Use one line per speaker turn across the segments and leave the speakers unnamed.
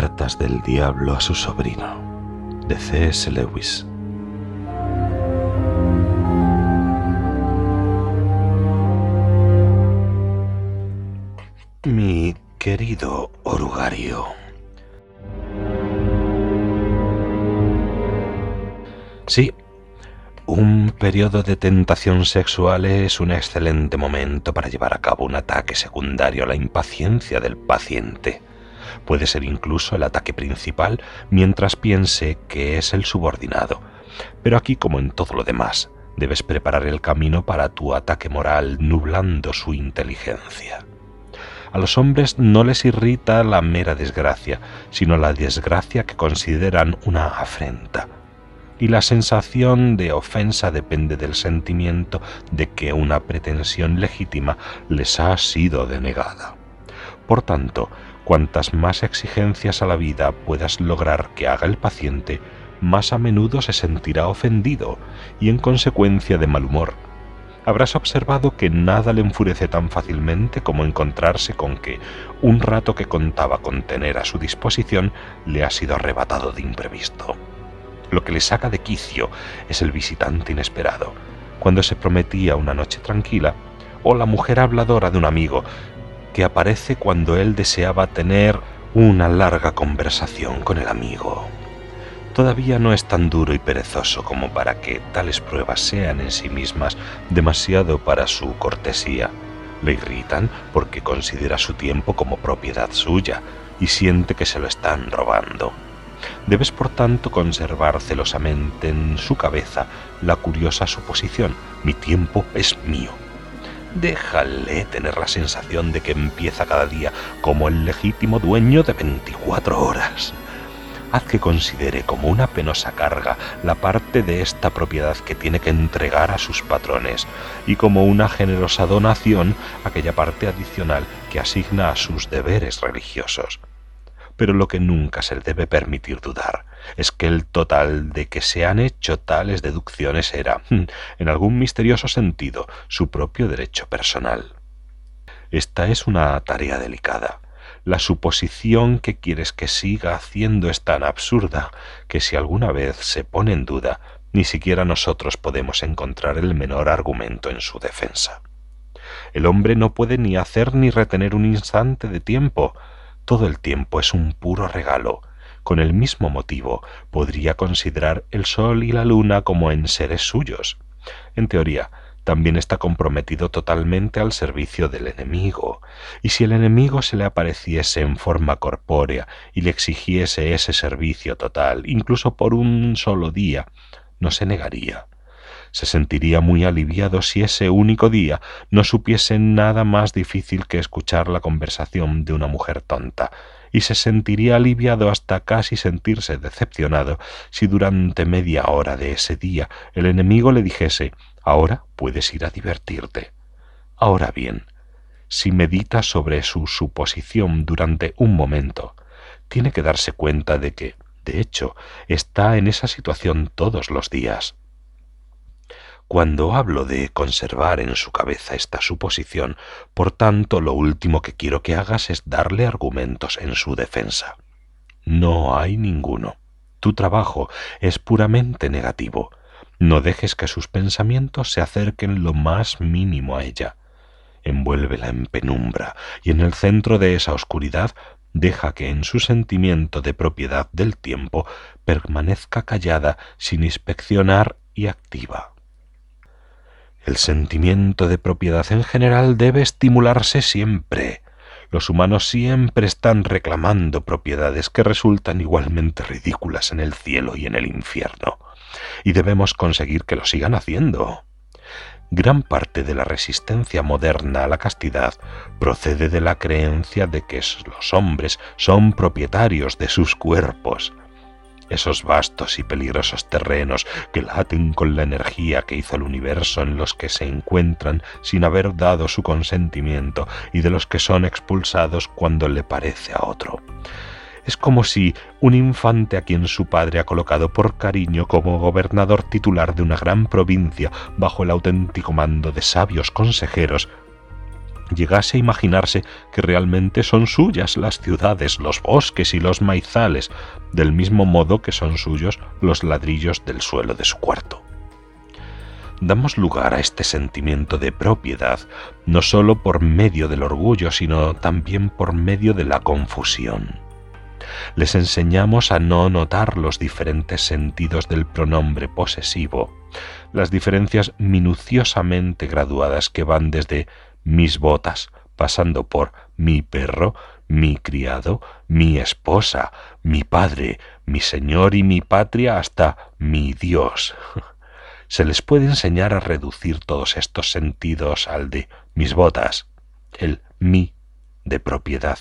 Cartas del Diablo a su sobrino, de C.S. Lewis. Mi querido orugario, sí, un periodo de tentación sexual es un excelente momento para llevar a cabo un ataque secundario a la impaciencia del paciente. Puede ser incluso el ataque principal mientras piense que es el subordinado. Pero aquí, como en todo lo demás, debes preparar el camino para tu ataque moral nublando su inteligencia. A los hombres no les irrita la mera desgracia, sino la desgracia que consideran una afrenta y la sensación de ofensa depende del sentimiento de que una pretensión legítima les ha sido denegada. Por tanto, cuantas más exigencias a la vida puedas lograr que haga el paciente, más a menudo se sentirá ofendido y en consecuencia de mal humor. Habrás observado que nada le enfurece tan fácilmente como encontrarse con que un rato que contaba con tener a su disposición le ha sido arrebatado de imprevisto. Lo que le saca de quicio es el visitante inesperado, cuando se prometía una noche tranquila, o la mujer habladora de un amigo, que aparece cuando él deseaba tener una larga conversación con el amigo. Todavía no es tan duro y perezoso como para que tales pruebas sean en sí mismas demasiado para su cortesía. Le irritan porque considera su tiempo como propiedad suya y siente que se lo están robando. Debes por tanto conservar celosamente en su cabeza la curiosa suposición, mi tiempo es mío. Déjale tener la sensación de que empieza cada día como el legítimo dueño de 24 horas. Haz que considere como una penosa carga la parte de esta propiedad que tiene que entregar a sus patrones y como una generosa donación aquella parte adicional que asigna a sus deberes religiosos pero lo que nunca se le debe permitir dudar es que el total de que se han hecho tales deducciones era, hmm, en algún misterioso sentido, su propio derecho personal. Esta es una tarea delicada. La suposición que quieres que siga haciendo es tan absurda que si alguna vez se pone en duda, ni siquiera nosotros podemos encontrar el menor argumento en su defensa. El hombre no puede ni hacer ni retener un instante de tiempo, todo el tiempo es un puro regalo. Con el mismo motivo podría considerar el sol y la luna como en seres suyos. En teoría, también está comprometido totalmente al servicio del enemigo, y si el enemigo se le apareciese en forma corpórea y le exigiese ese servicio total, incluso por un solo día, no se negaría se sentiría muy aliviado si ese único día no supiese nada más difícil que escuchar la conversación de una mujer tonta, y se sentiría aliviado hasta casi sentirse decepcionado si durante media hora de ese día el enemigo le dijese ahora puedes ir a divertirte. Ahora bien, si medita sobre su suposición durante un momento, tiene que darse cuenta de que, de hecho, está en esa situación todos los días. Cuando hablo de conservar en su cabeza esta suposición, por tanto, lo último que quiero que hagas es darle argumentos en su defensa. No hay ninguno. Tu trabajo es puramente negativo. No dejes que sus pensamientos se acerquen lo más mínimo a ella. Envuélvela en penumbra y en el centro de esa oscuridad deja que en su sentimiento de propiedad del tiempo permanezca callada sin inspeccionar y activa. El sentimiento de propiedad en general debe estimularse siempre. Los humanos siempre están reclamando propiedades que resultan igualmente ridículas en el cielo y en el infierno, y debemos conseguir que lo sigan haciendo. Gran parte de la resistencia moderna a la castidad procede de la creencia de que los hombres son propietarios de sus cuerpos, esos vastos y peligrosos terrenos que laten con la energía que hizo el universo en los que se encuentran sin haber dado su consentimiento y de los que son expulsados cuando le parece a otro. Es como si un infante a quien su padre ha colocado por cariño como gobernador titular de una gran provincia bajo el auténtico mando de sabios consejeros llegase a imaginarse que realmente son suyas las ciudades, los bosques y los maizales, del mismo modo que son suyos los ladrillos del suelo de su cuarto. Damos lugar a este sentimiento de propiedad no sólo por medio del orgullo, sino también por medio de la confusión. Les enseñamos a no notar los diferentes sentidos del pronombre posesivo, las diferencias minuciosamente graduadas que van desde mis botas, pasando por mi perro, mi criado, mi esposa, mi padre, mi señor y mi patria, hasta mi Dios. Se les puede enseñar a reducir todos estos sentidos al de mis botas, el mi de propiedad.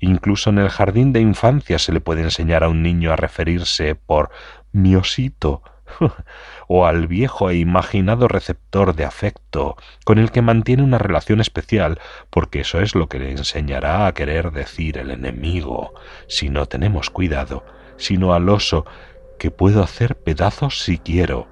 Incluso en el jardín de infancia se le puede enseñar a un niño a referirse por mi osito, o al viejo e imaginado receptor de afecto con el que mantiene una relación especial, porque eso es lo que le enseñará a querer decir el enemigo, si no tenemos cuidado, sino al oso que puedo hacer pedazos si quiero.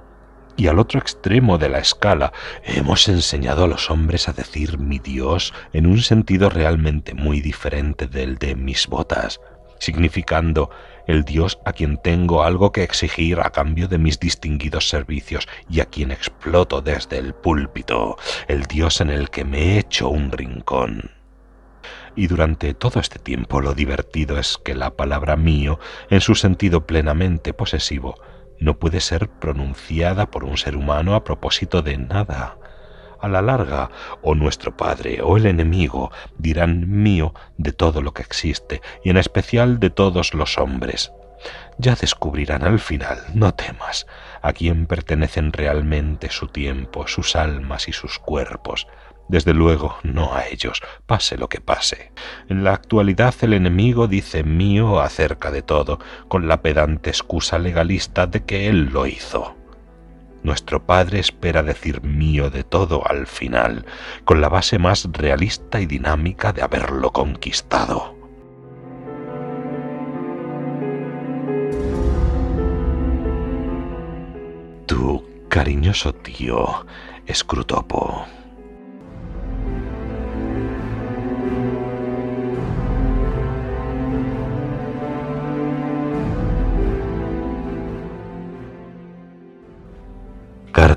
Y al otro extremo de la escala hemos enseñado a los hombres a decir mi Dios en un sentido realmente muy diferente del de mis botas, significando el Dios a quien tengo algo que exigir a cambio de mis distinguidos servicios y a quien exploto desde el púlpito, el Dios en el que me he hecho un rincón. Y durante todo este tiempo lo divertido es que la palabra mío, en su sentido plenamente posesivo, no puede ser pronunciada por un ser humano a propósito de nada, a la larga, o nuestro Padre o el enemigo dirán mío de todo lo que existe, y en especial de todos los hombres. Ya descubrirán al final, no temas, a quién pertenecen realmente su tiempo, sus almas y sus cuerpos. Desde luego, no a ellos, pase lo que pase. En la actualidad el enemigo dice mío acerca de todo, con la pedante excusa legalista de que él lo hizo. Nuestro Padre espera decir mío de todo al final, con la base más realista y dinámica de haberlo conquistado. Tu cariñoso tío, Scrutopo.